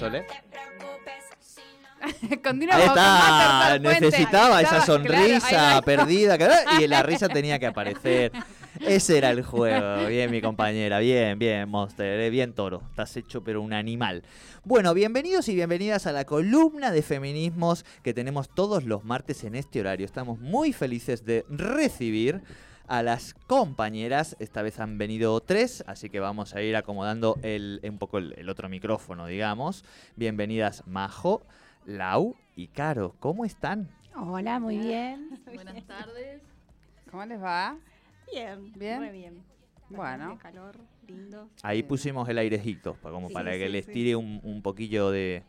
Sole. No. Continuamos con está, Puente. necesitaba esa sonrisa claro, perdida y la risa tenía que aparecer. Ese era el juego. Bien, mi compañera. Bien, bien, Monster. eh, Bien, toro. Estás hecho, pero un animal. Bueno, bienvenidos y bienvenidas a la columna de feminismos que tenemos todos los martes en este horario. Estamos muy felices de recibir a las compañeras. Esta vez han venido tres, así que vamos a ir acomodando el, un poco el, el otro micrófono, digamos. Bienvenidas, Majo, Lau y Caro. ¿Cómo están? Hola, muy bien. Buenas tardes. ¿Cómo les va? Bien, Bien. muy bien. Bueno. Bastante calor, lindo. Ahí pusimos el airecito, como Sí, para sí, que sí, les sí. tire un, un poquillo de...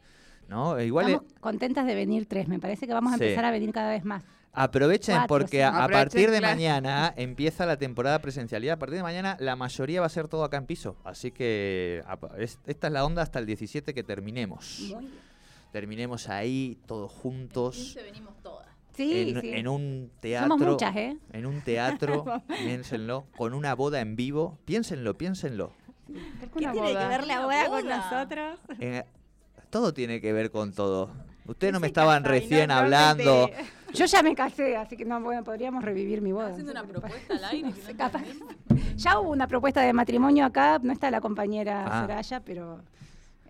¿No? Igual Estamos contentas de venir tres. Me parece que vamos a Sí. empezar a venir cada vez más. Aprovechen Cuatro, porque sí. a, Aprovechen, partir de claro. mañana empieza la temporada presencial y a partir de mañana la mayoría va a ser todo acá en piso. Así que es- esta es la onda hasta el 17 que terminemos. Terminemos ahí todos juntos 15 venimos todas. Sí, en, sí. en un teatro. Somos muchas, ¿eh? En un teatro, piénsenlo, con una boda en vivo. Piénsenlo, piénsenlo. ¿Qué tiene que ver la boda con nosotros? Eh, todo tiene que ver con todo. Ustedes no me estaban recién no- no me hablando. Yo ya me casé, así que no bueno, podríamos revivir mi boda. Haciendo una propuesta al aire. Capaz. Ya hubo una propuesta de matrimonio acá. No está la compañera Ah. Soraya, pero.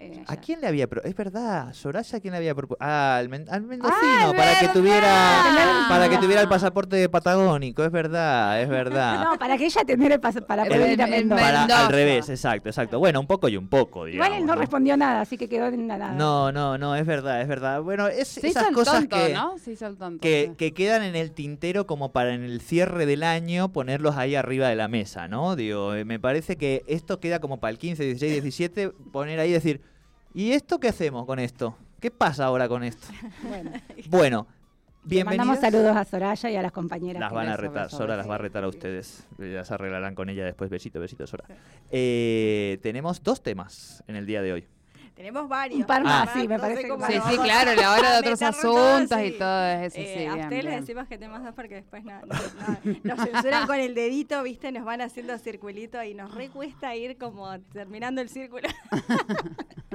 Eh, ¿A quién le había propuesto? Es verdad, Soraya, ¿a quién le había propuesto? Ah, al, men- al mendocino, Ah, para que tuviera para que tuviera el pasaporte patagónico, es verdad, es verdad. No, para que ella tenga el paso, para El- poder ir a el- el Mendoza. Para, Mendoza. al revés, exacto, exacto. Bueno, un poco y un poco, digamos. Igual él no, respondió nada, así que quedó en nada. No, no, no, es verdad, es verdad. Bueno, es Se hizo esas el cosas tonto, que, ¿no? Se hizo el tonto. que, que quedan en el tintero como para en el cierre del año ponerlos ahí arriba de la mesa, ¿no? Digo, eh, me parece que esto queda como para el 15, 16, 17, poner ahí y decir, ¿y esto qué hacemos con esto? ¿Qué pasa ahora con esto? Bueno, Bueno, le mandamos bienvenidos. saludos a Soraya y a las compañeras. Las que van a retar, Sora beso. las va a retar a ustedes. Ya se arreglarán con ella después. Besito, besito, Sora. Eh, tenemos dos temas en el día de hoy. Tenemos varios. Un par más, Ah, sí, me no parece sé que cómo Sí, sí, claro, la hora de a otros asuntos y todo eso, sí, Eh, sí, a bien, ustedes les bien. decimos que temas dos porque después no, no- no- nos censuran con el dedito, ¿viste? Nos van haciendo circulito y nos recuesta ir como terminando el círculo.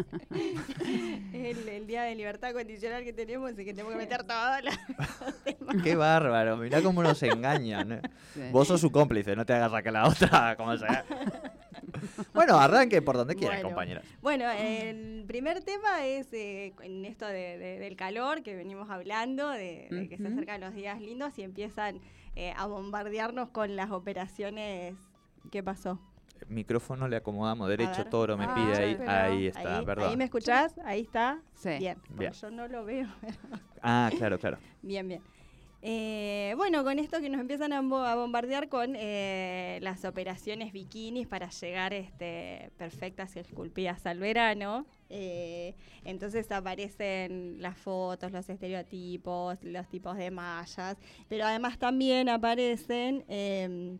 el, el día de libertad condicional que tenemos y que tenemos que meter todos los temas. Qué bárbaro, mirá cómo nos engañan. eh. Sí. Vos sos su cómplice, no te hagas sacar la otra, como sea. Bueno, arranque por donde quieran, Bueno. compañeras. Bueno, el primer tema es eh, en esto de- de- del calor que venimos hablando, de, de que se acercan los días lindos y empiezan eh, a bombardearnos con las operaciones. ¿Qué pasó? Micrófono le acomodamos derecho, toro me Ah, pide ahí. pero- Ahí está, ahí, perdón. ahí me escuchás, ahí está. Sí. Bien, Bien. yo no lo veo. Ah, claro, claro. bien, bien. Eh, bueno, con esto que nos empiezan a, bo- a bombardear con eh, las operaciones bikinis para llegar este, perfectas y esculpidas al verano. Eh, entonces aparecen las fotos, los estereotipos, los tipos de mallas, pero además también aparecen, eh,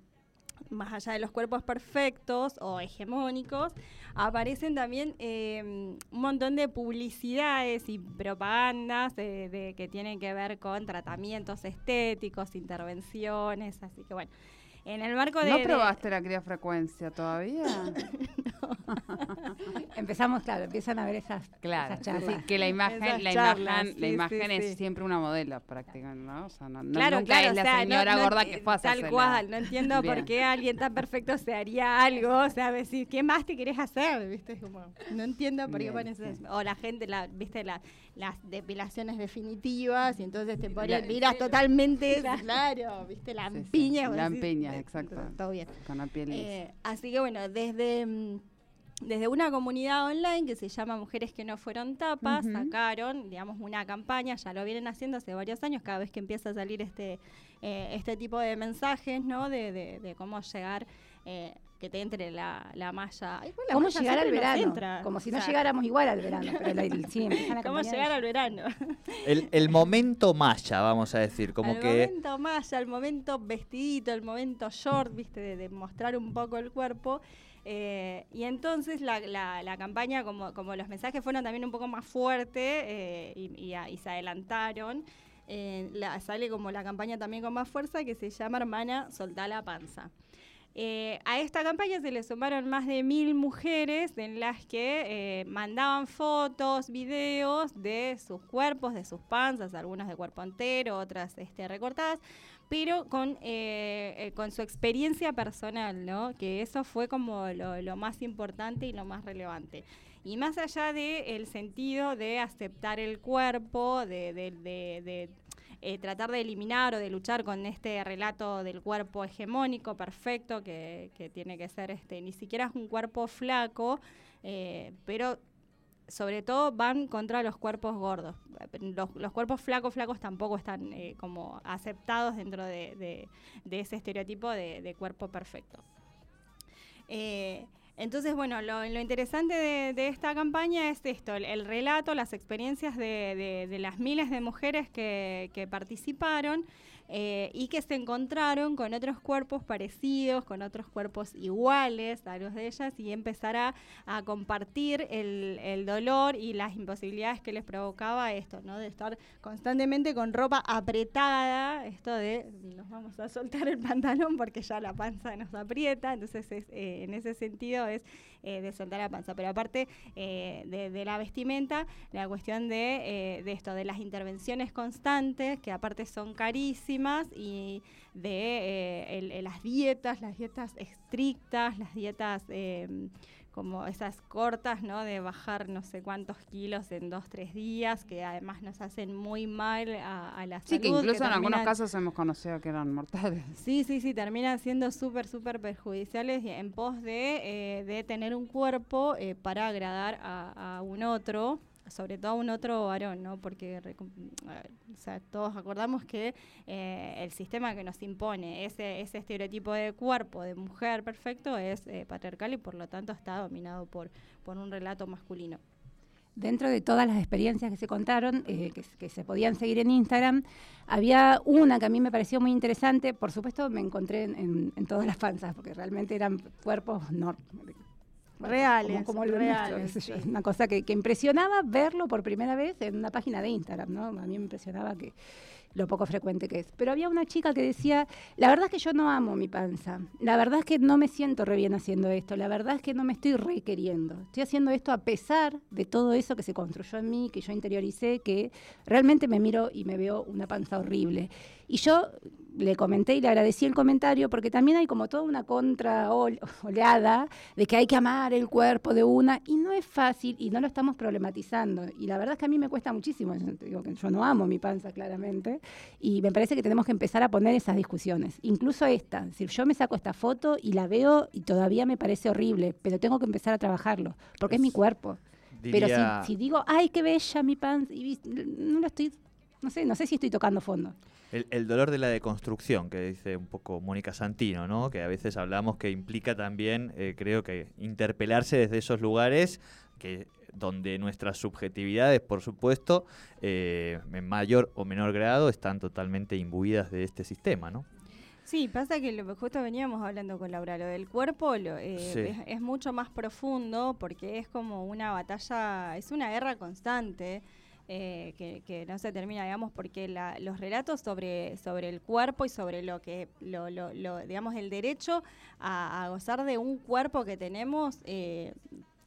más allá de los cuerpos perfectos o hegemónicos, aparecen también eh, un montón de publicidades y propagandas de, de- que tienen que ver con tratamientos estéticos, intervenciones, así que bueno. En el marco de... ¿No de- probaste la criofrecuencia todavía? Empezamos, claro, empiezan a ver esas, Claro, esas sí, charlas. que la imagen, Esas la charlas, imagen, la imagen sí, es sí. siempre una modelo prácticamente, ¿no? O sea, no, Claro, nunca claro, es la o sea, no- señora no gorda que fue a Tal hacérsela. cual, no entiendo Bien. por qué alguien tan perfecto se haría algo, o sea, decir, ¿qué más te querés hacer? ¿Viste? Es Como, no entiendo por qué pones eso. O la gente, la, ¿viste? La, las depilaciones definitivas y entonces te pones, miras totalmente, claro, ¿viste? La Sí, exacto. Todo bien. Con la piel. Eh, así que bueno, desde, mm, desde una comunidad online que se llama Mujeres que no fueron tapas, sacaron, digamos, una campaña, ya lo vienen haciendo hace varios años, cada vez que empieza a salir este, eh, este tipo de mensajes, ¿no? De, de- de cómo llegar, eh, que te entre la, la malla. La ¿Cómo malla llegar al verano? entra, Como si o no sea, llegáramos igual al verano. Pero la, sí, empiezan a ¿Cómo llegar al verano? El, el momento maya, vamos a decir, como que... momento malla, el momento vestidito, el momento short, viste, de, de mostrar un poco el cuerpo. Eh, y entonces la, la- la campaña, como, como los mensajes fueron también un poco más fuertes eh, y, y a- y se adelantaron, eh, la- sale como la campaña también con más fuerza que se llama Hermana, soltá la panza. Eh, a esta campaña se le sumaron más de mil mujeres en las que eh, mandaban fotos, videos de sus cuerpos, de sus panzas, algunas de cuerpo entero, otras este, recortadas, pero con, eh, con su experiencia personal, ¿no? Que eso fue como lo, más importante y lo más relevante. Y más allá del sentido de aceptar el cuerpo, de, eh, tratar de eliminar o de luchar con este relato del cuerpo hegemónico perfecto, que, que tiene que ser, este, ni siquiera es un cuerpo flaco, eh, pero sobre todo van contra los cuerpos gordos. Los, los cuerpos flacos, flacos tampoco están eh, como aceptados dentro de, de- ese estereotipo de, de cuerpo perfecto. Entonces, bueno, lo, lo interesante de, esta campaña es esto, el, el relato, las experiencias de, las miles de mujeres que participaron eh, y que se encontraron con otros cuerpos parecidos, con otros cuerpos iguales a los de ellas y empezar a, compartir el, dolor y las imposibilidades que les provocaba esto, ¿no? De estar constantemente con ropa apretada, esto de nos vamos a soltar el pantalón porque ya la panza nos aprieta, entonces es, eh, en ese sentido es eh, de soltar la panza. Pero aparte eh, de, la vestimenta, la cuestión de, de esto, de las intervenciones constantes, que aparte son carísimas, y de eh, el- el- las dietas, las dietas estrictas, las dietas eh, como esas cortas, ¿no? De bajar no sé cuántos kilos en dos, tres días, que además nos hacen muy mal a, a la Sí, que salud. incluso en algunos casos hemos conocido que eran mortales. Sí, sí, sí, terminan siendo súper, súper perjudiciales en pos de, eh, de tener un cuerpo eh, para agradar a, a un otro, sobre todo a un otro varón, ¿no? Porque todos acordamos que eh, el sistema que nos impone ese, ese estereotipo de cuerpo de mujer perfecto es eh, patriarcal y por lo tanto está dominado por, por un relato masculino. Dentro de todas las experiencias que se contaron, eh, que, se podían seguir en Instagram, había una que a mí me pareció muy interesante. Por supuesto, me encontré en, todas las panzas, porque realmente eran cuerpos bueno, Reales, como, como lo reales, nuestro, yo. una cosa que, que impresionaba verlo por primera vez en una página de Instagram, ¿no? A mí me impresionaba que lo poco frecuente que es. Pero había una chica que decía, la verdad es que yo no amo mi panza, la verdad es que no me siento re bien haciendo esto, la verdad es que no me estoy requeriendo, estoy haciendo esto a pesar de todo eso que se construyó en mí, que yo interioricé, que realmente me miro y me veo una panza horrible. Y yo le comenté y le agradecí el comentario porque también hay como toda una contra ol- oleada de que hay que amar el cuerpo de una y no es fácil y no lo estamos problematizando. Y la verdad es que a mí me cuesta muchísimo, yo digo que yo no amo mi panza claramente y me parece que tenemos que empezar a poner esas discusiones, incluso esta, si yo me saco esta foto y la veo y todavía me parece horrible, pero tengo que empezar a trabajarlo porque es, mi cuerpo. Pero si, si digo, ay, qué bella mi panza, y no lo estoy, no sé, no sé si estoy tocando fondo. El, el dolor de la deconstrucción, que dice un poco Mónica Santino, ¿no? Que a veces hablamos que implica también, eh, creo que, interpelarse desde esos lugares que donde nuestras subjetividades, por supuesto, eh, en mayor o menor grado, están totalmente imbuidas de este sistema, ¿no? Sí, pasa que lo, justo veníamos hablando con Laura, lo del cuerpo lo, eh, Sí. es, es mucho más profundo porque es como una batalla, es una guerra constante eh, que, que no se termina, digamos, porque la- los relatos sobre, sobre el cuerpo y sobre lo que, lo, lo- lo- digamos, el derecho a, gozar de un cuerpo que tenemos eh,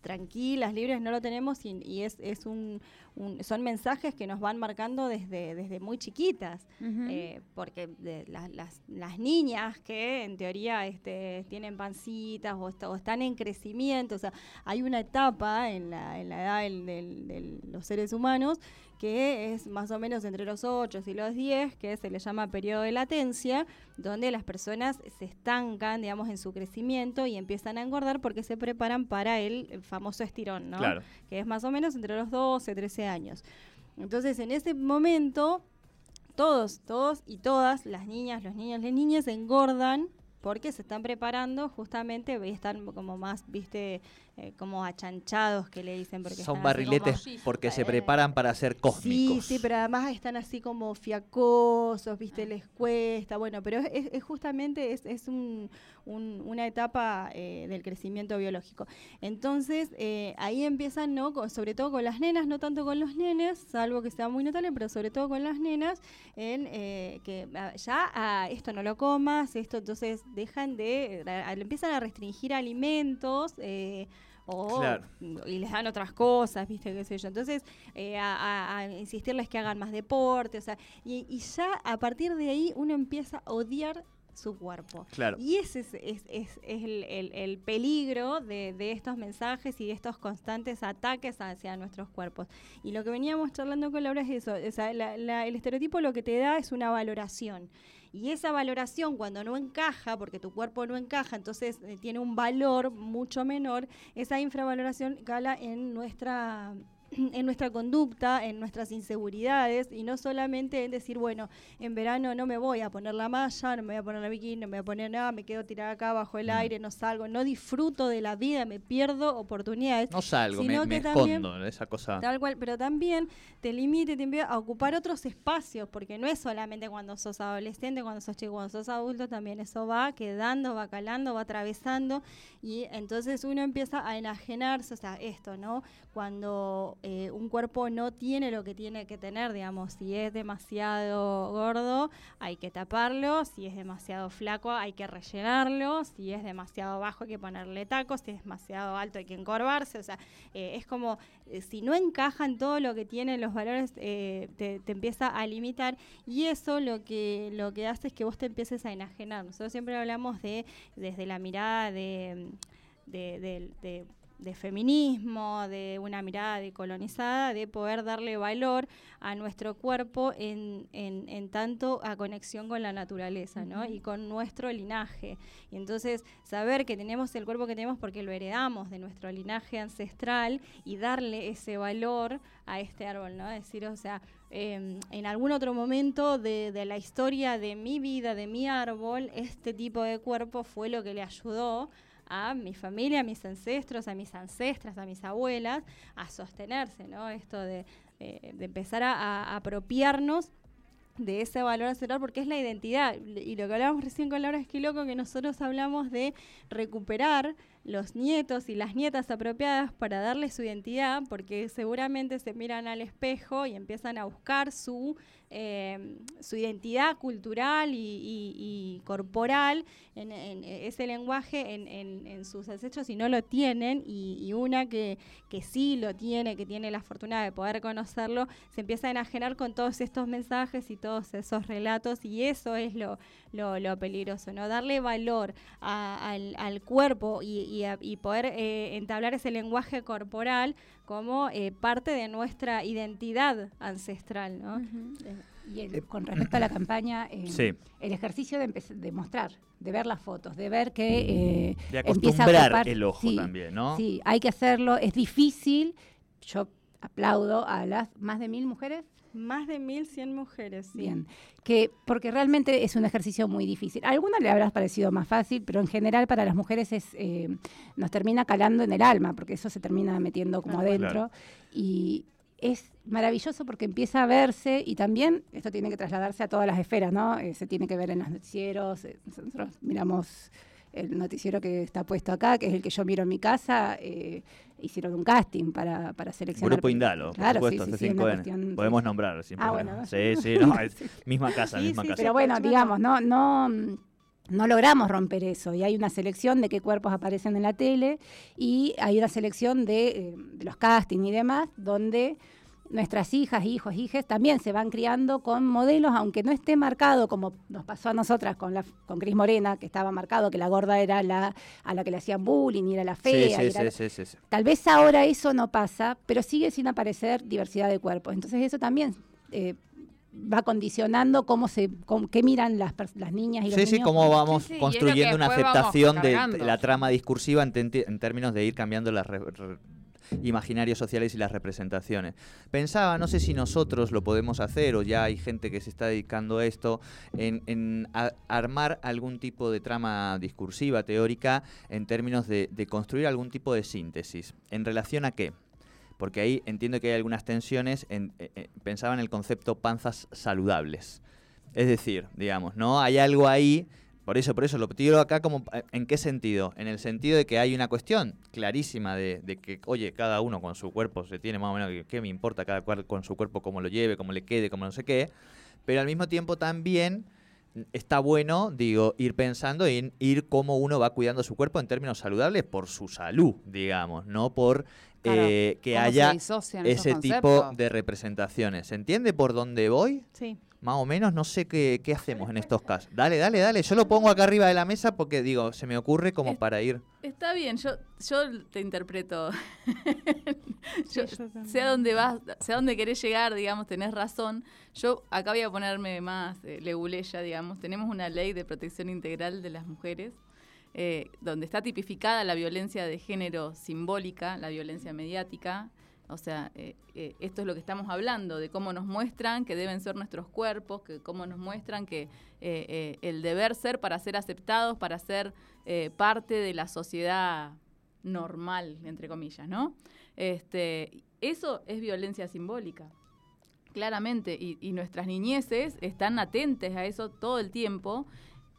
tranquilas, libres, no lo tenemos y, y es, es un, un- son mensajes que nos van marcando desde, desde muy chiquitas. Eh, porque de la- las, las niñas que en teoría este, tienen pancitas o, o están en crecimiento, o sea, hay una etapa en la, en la edad del- del- de los seres humanos que es más o menos entre los 8 y los 10, que se le llama periodo de latencia, donde las personas se estancan, digamos, en su crecimiento y empiezan a engordar porque se preparan para el famoso estirón, ¿no? Claro. que es más o menos entre los 12, 13 años. Entonces, en ese momento, todos, todos y todas, las niñas, los niños, las niñas, engordan porque se están preparando justamente están como más, viste, eh, como achanchados que le dicen. Porque Son como- barriletes porque se eh, preparan para ser cósmicos. Sí, sí, pero además están así como fiacosos, viste, les cuesta, bueno, pero es, justamente es, es un- un- una etapa eh, del crecimiento biológico. Entonces, eh, ahí empiezan, ¿no? Con- sobre todo con las nenas, no tanto con los nenes, salvo que sea muy notable, pero sobre todo con las nenas, en que ah, ya ah, esto no lo comas, esto entonces dejan de, a- a- empiezan a restringir alimentos. eh, o, Claro. y les dan otras cosas, viste, qué sé yo. Entonces, eh, a, insistirles que hagan más deporte, o sea, y, y ya a partir de ahí uno empieza a odiar su cuerpo. Claro. Y ese es, es- es- es el, el- el peligro de, de estos mensajes y de estos constantes ataques hacia nuestros cuerpos. Y lo que veníamos charlando con Laura es eso, o sea, la- la- el estereotipo lo que te da es una valoración. Y esa valoración cuando no encaja, porque tu cuerpo no encaja, entonces eh, tiene un valor mucho menor, esa infravaloración cala en nuestra en nuestra conducta, en nuestras inseguridades y no solamente en decir, bueno, en verano no me voy a poner la malla, no me voy a poner la bikini, no me voy a poner nada, me quedo tirada acá bajo el Mm. aire, no salgo, no disfruto de la vida, me pierdo oportunidades. No salgo, me, me también- escondo, esa cosa. Tal cual, pero también te limite, te envía a ocupar otros espacios, porque no es solamente cuando sos adolescente, cuando sos chico, cuando sos adulto, también eso va quedando, va calando, va atravesando, y entonces uno empieza a enajenarse, o sea, esto, ¿no? Cuando eh, un cuerpo no tiene lo que tiene que tener, digamos, si es demasiado gordo, hay que taparlo, si es demasiado flaco, hay que rellenarlo, si es demasiado bajo, hay que ponerle tacos, si es demasiado alto, hay que encorvarse, o sea, eh, es como eh, si no encaja en todo lo que tienen los valores, te, te empieza a limitar y eso lo que, lo que hace es que vos te empieces a enajenar. Nosotros siempre hablamos de, desde la mirada de- de feminismo, de una mirada decolonizada, de poder darle valor a nuestro cuerpo en, en, en tanto a conexión con la naturaleza, ¿no? Y con nuestro linaje. Y entonces saber que tenemos el cuerpo que tenemos porque lo heredamos de nuestro linaje ancestral y darle ese valor a este árbol, ¿no? Decir, o sea, eh, en algún otro momento de, de la historia de mi vida, de mi árbol, este tipo de cuerpo fue lo que le ayudó a mi familia, a mis ancestros, a mis ancestras, a mis abuelas, a sostenerse, ¿no? Esto de, eh, empezar a, apropiarnos de ese valor ancestral porque es la identidad. Y lo que hablábamos recién con Laura Esquiloco, que nosotros hablamos de recuperar los nietos y las nietas apropiadas para darle su identidad, porque seguramente se miran al espejo y empiezan a buscar su, eh, su identidad cultural y, corporal en, ese lenguaje en, sus ancestros y no lo tienen, y, una que, que sí lo tiene, que tiene la fortuna de poder conocerlo, se empieza a enajenar con todos estos mensajes y todos esos relatos, y eso es lo, lo, peligroso, ¿no? Darle valor al, al cuerpo y, y a- y poder eh, entablar ese lenguaje corporal como eh, parte de nuestra identidad ancestral, ¿no? Eh, Y el- con respecto a la campaña, eh, Sí. el ejercicio de, mostrar, de ver las fotos, de ver que eh, De empieza a acostumbrar ocupar- el ojo sí, también, ¿no? Sí, hay que hacerlo, es difícil. Yo aplaudo a las más de mil mujeres, Más de 1.100 mujeres, sí. bien, que porque realmente es un ejercicio muy difícil. A algunas le habrá parecido más fácil, pero en general para las mujeres es eh, nos termina calando en el alma, porque eso se termina metiendo como Claro. adentro. Y es maravilloso porque empieza a verse y también esto tiene que trasladarse a todas las esferas, ¿no? Eh, se tiene que ver en los noticieros, eh, nosotros miramos el noticiero que está puesto acá, que es el que yo miro en mi casa, eh, hicieron un casting para, para seleccionar. Grupo Indalo, Claro, por supuesto, sí, sí, una C5N. cuestión- Podemos nombrar sin Ah, bueno. Sí, sí, no, es misma casa, Sí, misma sí, casa. Pero bueno, digamos, no, no, no logramos romper eso. Y hay una selección de qué cuerpos aparecen en la tele y hay una selección de, eh, de los castings y demás, donde nuestras hijas, hijos, hijas también se van criando con modelos, aunque no esté marcado como nos pasó a nosotras con la con Cris Morena, que estaba marcado que la gorda era la a la que le hacían bullying y era la Sí, fea. y sí, era sí, la- sí, sí, sí. Tal vez ahora eso no pasa, pero sigue sin aparecer diversidad de cuerpos. Entonces eso también eh, va condicionando cómo se, cómo- qué miran las, las niñas y los Sí, sí, niños. cómo vamos Sí, sí, lo que construyendo una vamos aceptación de la trama discursiva en, términos de ir cambiando los imaginarios sociales y las representaciones. Pensaba, no sé si nosotros lo podemos hacer o ya hay gente que se está dedicando a esto, en, armar algún tipo de trama discursiva, teórica, en términos de, construir algún tipo de síntesis. ¿En relación a qué? Porque ahí entiendo que hay algunas tensiones. En, eh, eh, pensaba en el concepto panzas saludables. Es decir, digamos, ¿no? Hay algo ahí. Por eso, por eso lo tiro acá como eh, ¿en qué sentido? En el sentido de que hay una cuestión clarísima de, de que, oye, cada uno con su cuerpo se tiene más o menos que qué me importa cada cual con su cuerpo cómo lo lleve, cómo le quede, cómo no sé qué. Pero al mismo tiempo también está bueno, digo, ir pensando en ir cómo uno va cuidando su cuerpo en términos saludables por su salud, digamos, no por Claro, eh, que ¿cómo se haya ese tipo de representaciones. ¿Se entiende por dónde voy? Sí. Más o menos, no sé qué, qué hacemos en estos casos. Dale, dale, dale. Yo lo pongo acá arriba de la mesa porque digo, se me ocurre como Es- para ir. Está bien, yo, yo te interpreto. Yo- Sí, yo sé a dónde vas, sé a dónde querés llegar, digamos, tenés razón. Yo acá voy a ponerme más eh, leguleya, digamos. Tenemos una ley de protección integral de las mujeres, eh, donde está tipificada la violencia de género simbólica, la violencia mediática. O sea, eh, eh, esto es lo que estamos hablando, de cómo nos muestran que deben ser nuestros cuerpos, que cómo nos muestran que eh, el deber ser para ser aceptados, para ser parte de la sociedad normal, entre comillas, ¿no? Este, eso es violencia simbólica, claramente, y, y nuestras niñeces están atentes a eso todo el tiempo,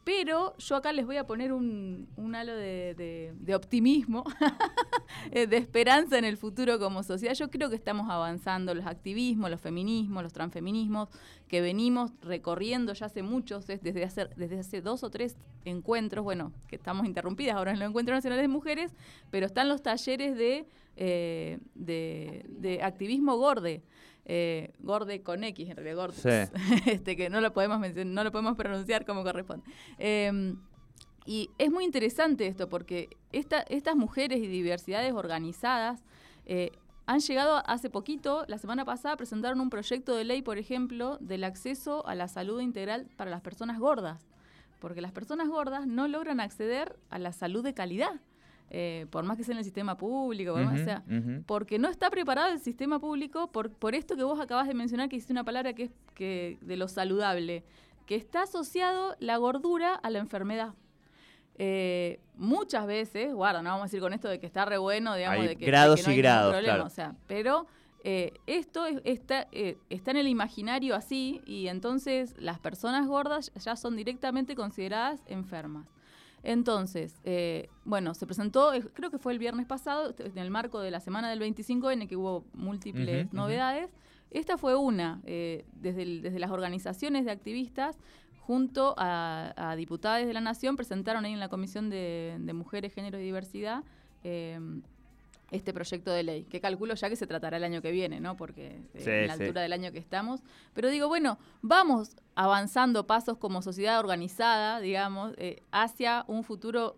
pero yo acá les voy a poner un, un halo de, optimismo, eh, de esperanza en el futuro como sociedad. Yo creo que estamos avanzando los activismos, los feminismos, los transfeminismos, que venimos recorriendo ya hace muchos, es desde hace, desde hace dos o tres encuentros, bueno, que estamos interrumpidas ahora en los encuentros nacionales de mujeres, pero están los talleres de, eh, de, de activismo gorde. Eh, gorde con X, en realidad, gordes. Sí. este, que no lo podemos mencionar, no lo podemos pronunciar como corresponde. Eh, y es muy interesante esto porque esta- estas mujeres y diversidades organizadas eh, han llegado hace poquito, la semana pasada, presentaron un proyecto de ley, por ejemplo, del acceso a la salud integral para las personas gordas. Porque las personas gordas no logran acceder a la salud de calidad, eh, por más que sea en el sistema público, por más Ujú, sea porque no está preparado el sistema público por, por esto que vos acabas de mencionar, que hiciste una palabra que es que de lo saludable, que está asociado la gordura a la enfermedad. Eh, muchas veces, guarda, no vamos a decir con esto de que está re bueno, digamos, Hay de que, grados de que no y hay grados, problema, claro. o sea, pero eh, esto es- está, eh, está en el imaginario así y entonces las personas gordas ya son directamente consideradas enfermas. Entonces, eh, bueno, se presentó, eh, creo que fue el viernes pasado, en el marco de la semana del 25 en el que hubo múltiples novedades. Esta fue una, eh, desde, el- desde las organizaciones de activistas, junto a, a diputadas de la Nación, presentaron ahí en la Comisión de, de Mujeres, Género y Diversidad eh, este proyecto de ley, que calculo ya que se tratará el año que viene, ¿no? Porque eh, Sí, en la sí. altura del año que estamos. Pero digo, bueno, vamos avanzando pasos como sociedad organizada, digamos, eh, hacia un futuro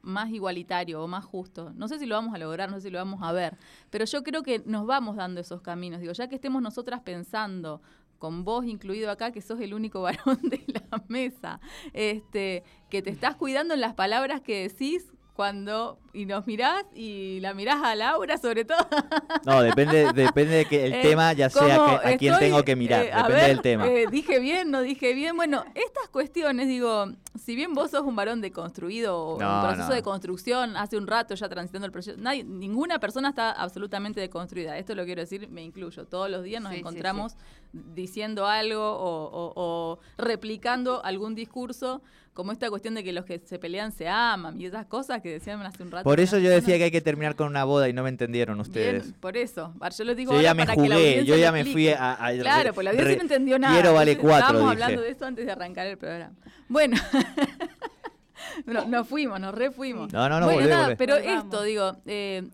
más igualitario o más justo. No sé si lo vamos a lograr, no sé si lo vamos a ver, pero yo creo que nos vamos dando esos caminos. Digo, ya que estemos nosotras pensando, con vos incluido acá, que sos el único varón de la mesa, este, que te estás cuidando en las palabras que decís cuando y nos mirás y la mirás a Laura sobre todo No, depende, depende de que el Eh, tema ya sea que- a quién tengo que mirar. eh, a depende ver, del tema. eh, dije bien, no dije bien. Bueno, estas cuestiones, digo, si bien vos sos un varón deconstruido o No, en proceso no. de construcción, hace un rato ya transitando el proceso, nadie, ninguna persona está absolutamente deconstruida. Esto lo quiero decir, me incluyo. Todos los días nos Sí, sí, encontramos diciendo algo o, o- o replicando algún discurso, como esta cuestión de que los que se pelean se aman y esas cosas que decían hace un rato. Por eso yo decía personas. que hay que terminar con una boda y no me entendieron ustedes. Bien, por eso. Vale, Yo lo digo Yo ahora ya me para que la jugué, audiencia yo ya me fui a... a- Claro, pues la audiencia no entendió nada. Quiero vale cuatro, Estábamos dije. hablando de eso antes de arrancar el programa. Bueno, no, nos fuimos, nos refuimos. No, no, no, bueno, volvé, nada, volvé. pero esto, digo, eh,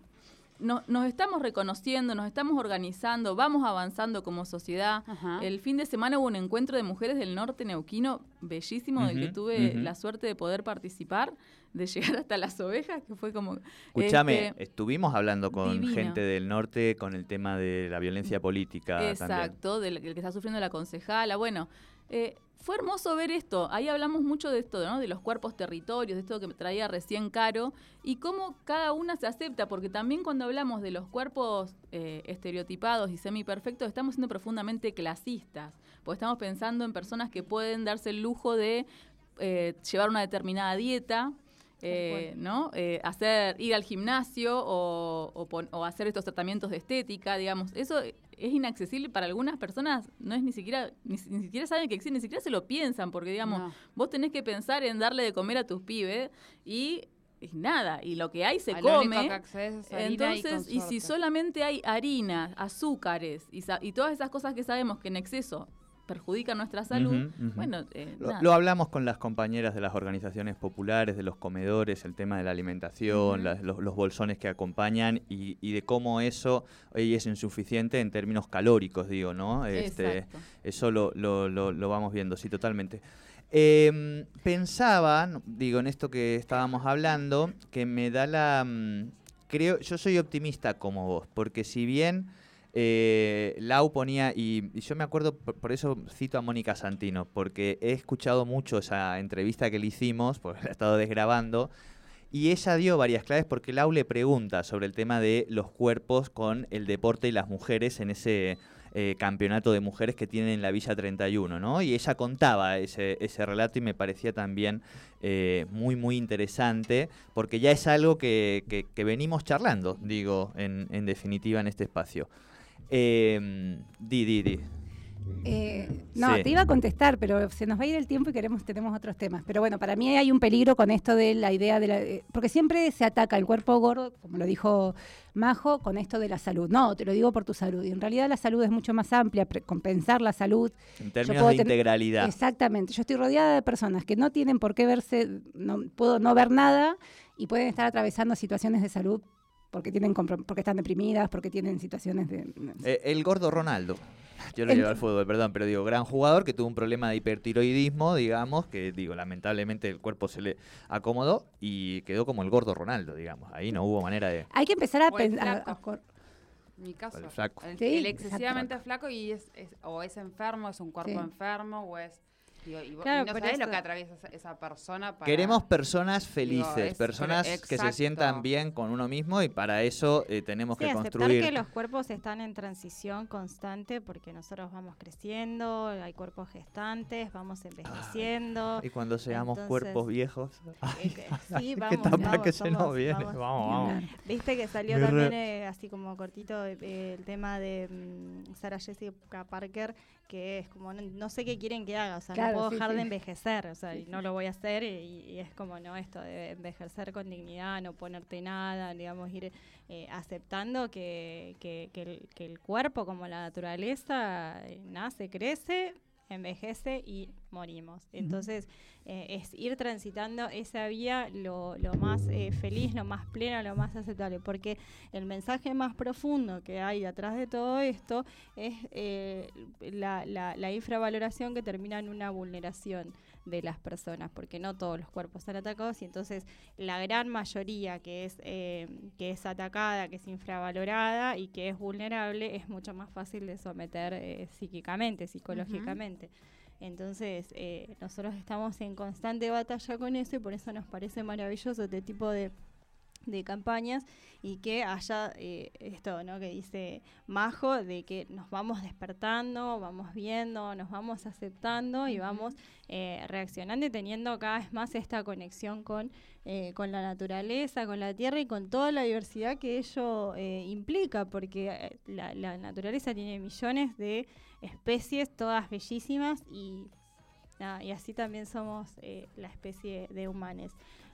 no- nos estamos reconociendo, nos estamos organizando, vamos avanzando como sociedad. Ajá. El fin de semana hubo un encuentro de mujeres del norte neuquino bellísimo, del que tuve la suerte de poder participar, de llegar hasta las ovejas, que fue como... Escúchame, este, estuvimos hablando con divino. gente del norte con el tema de la violencia política también. Exacto, del del que está sufriendo la concejala. Bueno, eh, fue hermoso ver esto. Ahí hablamos mucho de esto, ¿no? De los cuerpos territorios, de esto que me traía recién Caro, y cómo cada una se acepta, porque también cuando hablamos de los cuerpos eh, estereotipados y semiperfectos, estamos siendo profundamente clasistas, porque estamos pensando en personas que pueden darse el lujo de eh, llevar una determinada dieta, eh, ¿no? Eh, hacer, ir al gimnasio o, o pon- o hacer estos tratamientos de estética, digamos. Eso es inaccesible para algunas personas, no es ni siquiera, ni, ni siquiera saben que existe, ni siquiera se lo piensan, porque digamos, No. vos tenés que pensar en darle de comer a tus pibes y, y nada, y lo que hay se A come. que es y Entonces, y, si solamente hay harina, azúcares y, y todas esas cosas que sabemos que en exceso perjudican nuestra salud, bueno, eh, Lo, hablamos con las compañeras de las organizaciones populares, de los comedores, el tema de la alimentación, las- los, los bolsones que acompañan y, y de cómo eso hoy es insuficiente en términos calóricos, digo, ¿no? Este, Exacto. eso lo, lo- vamos viendo, sí, totalmente. Eh, pensaba, digo, en esto que estábamos hablando, que me da la... mm, Creo, yo soy optimista como vos, porque si bien eh, Lau ponía, y, y yo me acuerdo, por, eso cito a Mónica Santino, porque he escuchado mucho esa entrevista que le hicimos, porque la he estado desgrabando, y ella dio varias claves porque Lau le pregunta sobre el tema de los cuerpos con el deporte y las mujeres en ese eh, campeonato de mujeres que tienen en la Villa 31, ¿no? Y ella contaba ese, relato y me parecía también eh, muy, muy interesante porque ya es algo que, venimos charlando, digo, en definitiva en este espacio. Eh, di, di, di. Eh, no, Sí. te iba a contestar, pero se nos va a ir el tiempo y queremos tenemos otros temas. Pero bueno, para mí hay un peligro con esto de la idea de la... eh, porque siempre se ataca el cuerpo gordo, como lo dijo Majo, con esto de la salud. No, te lo digo por tu salud. Y en realidad la salud es mucho más amplia, compensar la salud. En términos de integralidad. Exactamente. Yo estoy rodeada de personas que no tienen por qué verse, no puedo no ver nada y pueden estar atravesando situaciones de salud porque tienen porque están deprimidas, porque tienen situaciones de Eh, el gordo Ronaldo. Yo lo El- llevo al fútbol, perdón, pero digo, gran jugador que tuvo un problema de hipertiroidismo, digamos, que digo, lamentablemente el cuerpo se le acomodó y quedó como el gordo Ronaldo, digamos. Ahí no hubo manera de... Hay que empezar a pensar. Mi caso. El flaco. El, Sí, el exacto. excesivamente flaco y es, es- o es enfermo, es un cuerpo Sí. enfermo o es... digo, y, vos- y Claro, no sabés lo que atraviesa esa, persona para... Queremos personas Digo, felices, es- personas que se sientan bien con uno mismo y para eso eh, tenemos Sí, que aceptar construir... que los cuerpos están en transición constante porque nosotros vamos creciendo, hay cuerpos gestantes, vamos envejeciendo. Y cuando seamos Entonces- cuerpos viejos... Eh, que- Ay, sí, qué vamos, tapa vamos, que se nos viene. vamos. Vamos, vamos. Viste que salió Me también re- eh, así como cortito eh, el tema de mm, Sarah Jessica Parker, que es como, no, no sé qué quieren que haga, o sea, Claro, no puedo sí, dejar sí. de envejecer, o sea, y no lo voy a hacer y, y es como, no, esto de envejecer con dignidad, no ponerte nada, digamos, ir eh, aceptando que, que, que el, que el cuerpo, como la naturaleza, eh, nace, crece, envejece y morimos. Entonces, eh, es ir transitando esa vía lo, lo más eh, feliz, lo más pleno, lo más aceptable, porque el mensaje más profundo que hay detrás de todo esto es eh, la, la- la infravaloración que termina en una vulneración de las personas, porque no todos los cuerpos son atacados y entonces la gran mayoría que es, eh, que es atacada, que es infravalorada y que es vulnerable, es mucho más fácil de someter eh, psíquicamente, psicológicamente. Entonces, eh, nosotros estamos en constante batalla con eso y por eso nos parece maravilloso este tipo de, de campañas y que haya eh, esto ¿no? que dice Majo, de que nos vamos despertando, vamos viendo, nos vamos aceptando y vamos eh, reaccionando y teniendo cada vez más esta conexión con, eh, con la naturaleza, con la tierra y con toda la diversidad que ello eh, implica, porque la, la naturaleza tiene millones de especies, todas bellísimas y, y así también somos eh, la especie de humanos.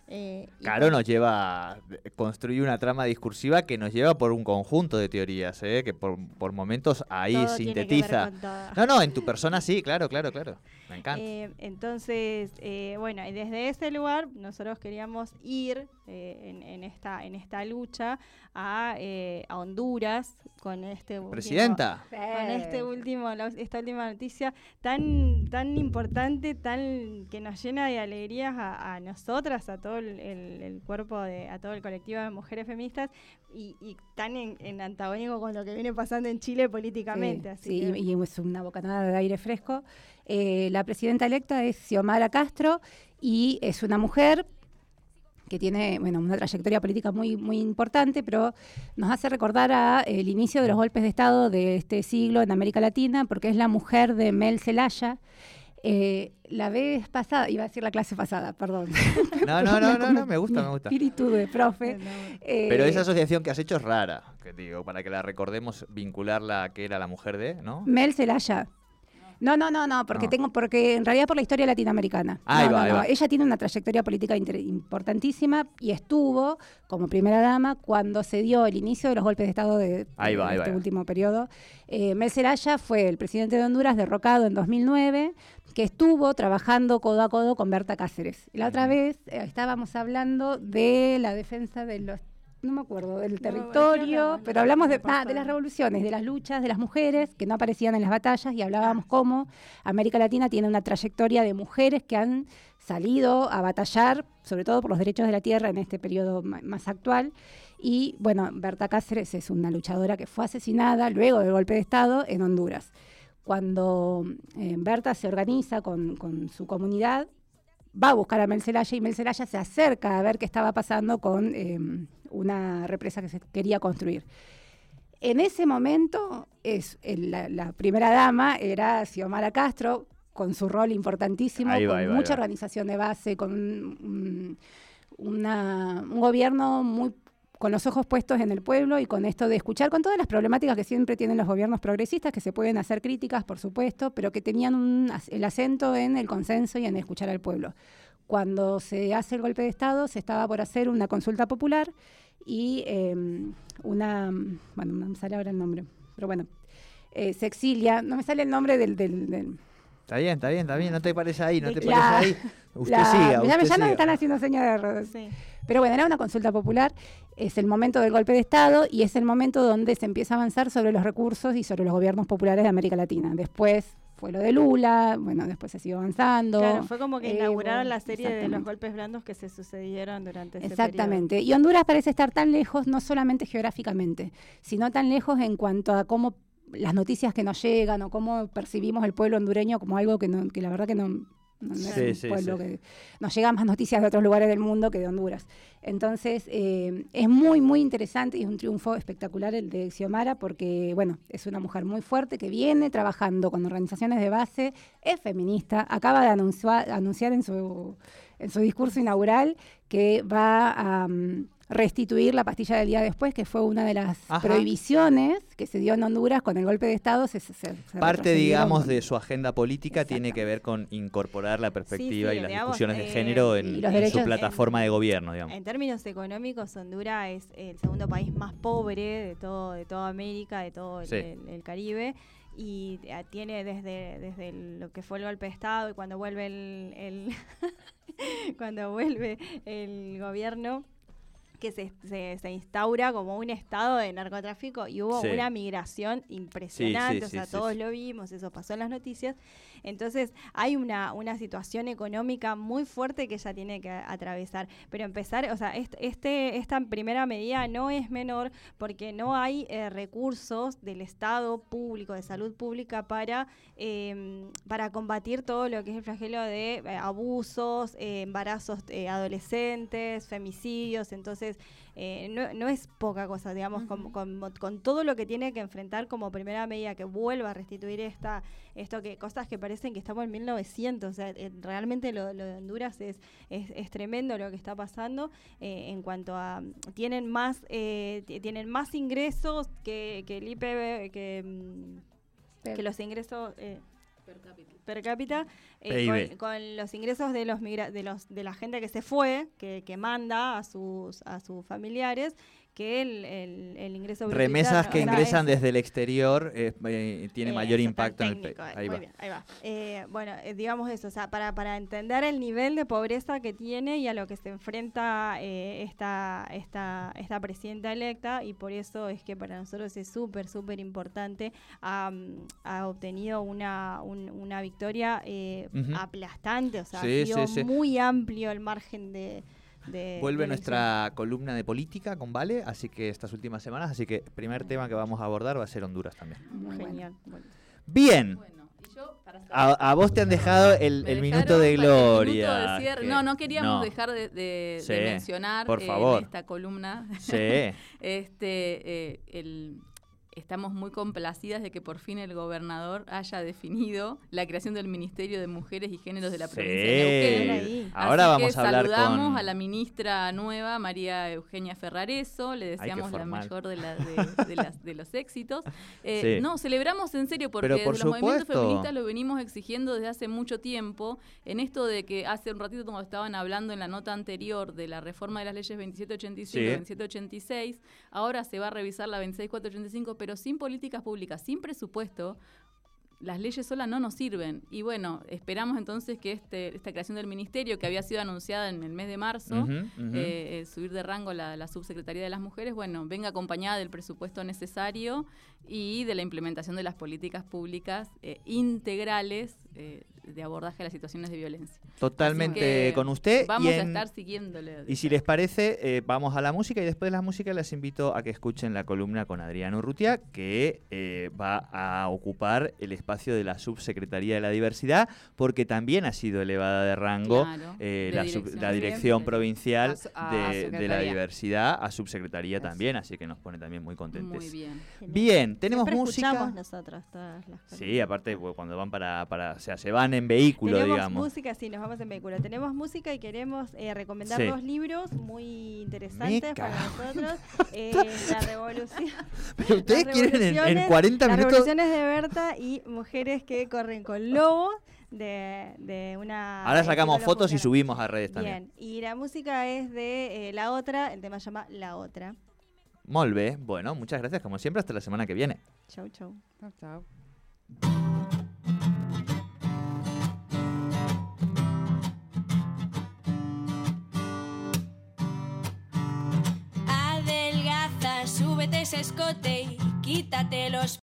Eh, y Claro, nos lleva a construir una trama discursiva que nos lleva por un conjunto de teorías, ¿eh? que por, por momentos ahí todo sintetiza. No, no, en tu persona sí, claro, claro, claro. Me encanta. Eh, entonces, eh, bueno, y desde ese lugar nosotros queríamos ir eh, en, en esta, en esta lucha a, eh, a Honduras con este último- Presidenta. con este último, la- esta última noticia tan, tan importante, tan que nos llena de alegrías a, a nosotras, a todo el, el- el cuerpo de, a todo el colectivo de mujeres feministas y, y tan en, en antagónico con lo que viene pasando en Chile políticamente. así Sí, que- y y es una bocanada de aire fresco. Eh, la presidenta electa es Xiomara Castro y es una mujer que tiene bueno, una trayectoria política muy, muy importante, pero nos hace recordar a, eh, el inicio de los golpes de Estado de este siglo en América Latina, porque es la mujer de Mel Zelaya. Eh, la vez pasada, iba a decir la clase pasada, perdón. No, no, no, no, no, me gusta, me gusta. Espíritu de profe. Eh, Pero esa asociación que has hecho es rara, que digo, para que la recordemos, vincularla a que era la mujer de, ¿no? Mel Zelaya. No, no, no, no, porque No. tengo, porque en realidad por la historia latinoamericana. Ahí No, va, no, ahí va. Ella tiene una trayectoria política importantísima y estuvo como primera dama cuando se dio el inicio de los golpes de Estado de, Ahí va, de ahí va, este ahí va. último periodo. Eh, Mel Zelaya fue el presidente de Honduras derrocado en 2009 que estuvo trabajando codo a codo con Berta Cáceres. Y la otra vez eh, estábamos hablando de la defensa de los no me acuerdo, del territorio, pero hablamos de, ah, de las revoluciones, de las luchas, de las mujeres que no aparecían en las batallas y hablábamos cómo América Latina tiene una trayectoria de mujeres que han salido a batallar, sobre todo por los derechos de la tierra en este periodo más actual. Y bueno, Berta Cáceres es una luchadora que fue asesinada luego del golpe de Estado en Honduras. Cuando eh, Berta se organiza con, con su comunidad, va a buscar a Mel Zelaya y Mel Zelaya se acerca a ver qué estaba pasando con eh, una represa que se quería construir. En ese momento, es, el- la, la primera dama era Xiomara Castro, con su rol importantísimo, va, con va, mucha organización de base, con un, una- un gobierno muy con los ojos puestos en el pueblo y con esto de escuchar, con todas las problemáticas que siempre tienen los gobiernos progresistas, que se pueden hacer críticas, por supuesto, pero que tenían un el acento en el consenso y en escuchar al pueblo. Cuando se hace el golpe de Estado, se estaba por hacer una consulta popular y eh, una, bueno, no me sale ahora el nombre, pero bueno, eh, se exilia, no me sale el nombre del... del- del- Está bien, está bien, está bien, no te parece ahí, no te la- parece ahí. Usted la- siga, ya, me- usted ya nos siga. están haciendo señas de error. Sí. Pero bueno, era una consulta popular, es el momento del golpe de Estado y es el momento donde se empieza a avanzar sobre los recursos y sobre los gobiernos populares de América Latina. Después fue lo de Lula, bueno, después se siguió avanzando. Claro, fue como que Evo, inauguraron la serie de los golpes blandos que se sucedieron durante ese Exactamente. Y Honduras parece estar tan lejos, no solamente geográficamente, sino tan lejos en cuanto a cómo las noticias que nos llegan o cómo percibimos el pueblo hondureño como algo que, no, que la verdad que no, no- no es Sí, un sí, pueblo sí. que nos llegan más noticias de otros lugares del mundo que de Honduras. Entonces, eh, es muy, muy interesante y es un triunfo espectacular el de Xiomara porque, bueno, es una mujer muy fuerte que viene trabajando con organizaciones de base, es feminista, acaba de anunciar, anunciar en, su, en su discurso inaugural que va a mm, restituir la pastilla del día después, que fue una de las Ajá. prohibiciones que se dio en Honduras con el golpe de Estado. Se, se- se Parte, digamos, de su agenda política tiene que ver con incorporar la perspectiva sí, y las digamos, discusiones de eh, género en, los en su plataforma de gobierno, digamos. En términos económicos, Honduras es el segundo país más pobre de todo de toda América, de todo el, Sí. el- el Caribe y eh, tiene desde desde el- lo que fue el golpe de estado y cuando vuelve el, el- cuando vuelve el gobierno que se, se, se instaura como un estado de narcotráfico y hubo Sí. una migración impresionante, sí, o sea, todos lo vimos, eso pasó en las noticias. Entonces, hay una, una situación económica muy fuerte que ella tiene que atravesar. Pero empezar, o sea, est- este, esta primera medida no es menor porque no hay eh, recursos del Estado público, de salud pública, para, eh, para combatir todo lo que es el flagelo de eh, abusos, eh, embarazos adolescentes, femicidios. Entonces, eh, no, no es poca cosa, digamos, con, con, con todo lo que tiene que enfrentar como primera medida que vuelva a restituir esta, esto que cosas que parecen que estamos en 1900, o sea, eh, realmente lo, lo de Honduras es, es, es tremendo lo que está pasando eh, en cuanto a tienen más eh, ti- tienen más ingresos que, que el IPB que, mm, que los ingresos eh, per cápita eh, con, con los ingresos de los migra- de los de la gente que se fue que, que manda a sus a sus familiares que el, el, el ingreso bruto Remesas que ingresan es- desde el exterior eh, eh, tiene eh, mayor impacto en el PIB. eh, Ahí muy va. bien, ahí va. Eh, bueno, digamos eso, o sea, para, para entender el nivel de pobreza que tiene y a lo que se enfrenta eh, esta, esta, esta presidenta electa, y por eso es que para nosotros es súper, súper importante, ha, ha obtenido una, un- una victoria aplastante, o sea, Sí, ha sido sí, sí. muy amplio el margen de... de- Vuelve de nuestra columna de política con Vale, así que estas últimas semanas, así que el primer tema que vamos a abordar va a ser Honduras también. Muy. Genial. bueno. Bien, Bueno, y yo, para a, a vos te han dejado el, minuto de minuto gloria. de No, no queríamos no. dejar de, de- de Sí, mencionar por eh, favor. en esta columna. Sí, este, eh, el- estamos muy complacidas de que por fin el gobernador haya definido la creación del Ministerio de Mujeres y Géneros de la provincia de Neuquén. Ahí. Ahora Así vamos que a hablar saludamos con... a la ministra nueva, María Eugenia Ferrareso, le deseamos la mejor de, la- de- de las- de los éxitos. Eh, Sí. No, celebramos en serio porque Pero por desde los movimientos feministas lo venimos exigiendo desde hace mucho tiempo, en esto de que hace un ratito como estaban hablando en la nota anterior de la reforma de las leyes 2785 y Sí. 2786, ahora se va a revisar la 26485, pero sin políticas públicas, sin presupuesto, las leyes solas no nos sirven. Y bueno, esperamos entonces que este, esta creación del ministerio, que había sido anunciada en el mes de marzo, eh, eh, subir de rango la, la subsecretaría de las mujeres, bueno, venga acompañada del presupuesto necesario y de la implementación de las políticas públicas eh, integrales eh, de abordaje a las situaciones de violencia. Totalmente con usted. Vamos y a estar siguiéndole. Y si les parece, eh, vamos a la música y después de la música les invito a que escuchen la columna con Adriano Urrutia, que eh, va a ocupar el espacio de la Subsecretaría de la Diversidad, porque también ha sido elevada de rango Claro, eh, de la, sub- dirección. la Bien, Dirección bien. Provincial A su- a de, de la. Diversidad a Subsecretaría Eso. también, así que nos pone también muy contentos. Muy bien. Bien, tenemos Siempre música. escuchamos nosotros todas las Sí, aparte cuando van para, sea, se van en vehículo, Tenemos digamos. música, sí, nos vamos en vehículo. Tenemos música y queremos eh, recomendar Sí. dos libros muy interesantes para nosotros. Eh, la revolución. Pero ustedes las quieren en, en revoluciones- 40 Las minutos. revoluciones de Berta y mujeres que corren con lobos de, de una. Ahora sacamos escritora fotos y subimos a redes también. Bien, y la música es de eh, La Otra, el tema se llama La Otra. Molve, bueno, muchas gracias como siempre, hasta la semana que viene. Chau, chau. Chao, chao. Súbete ese escote y quítate los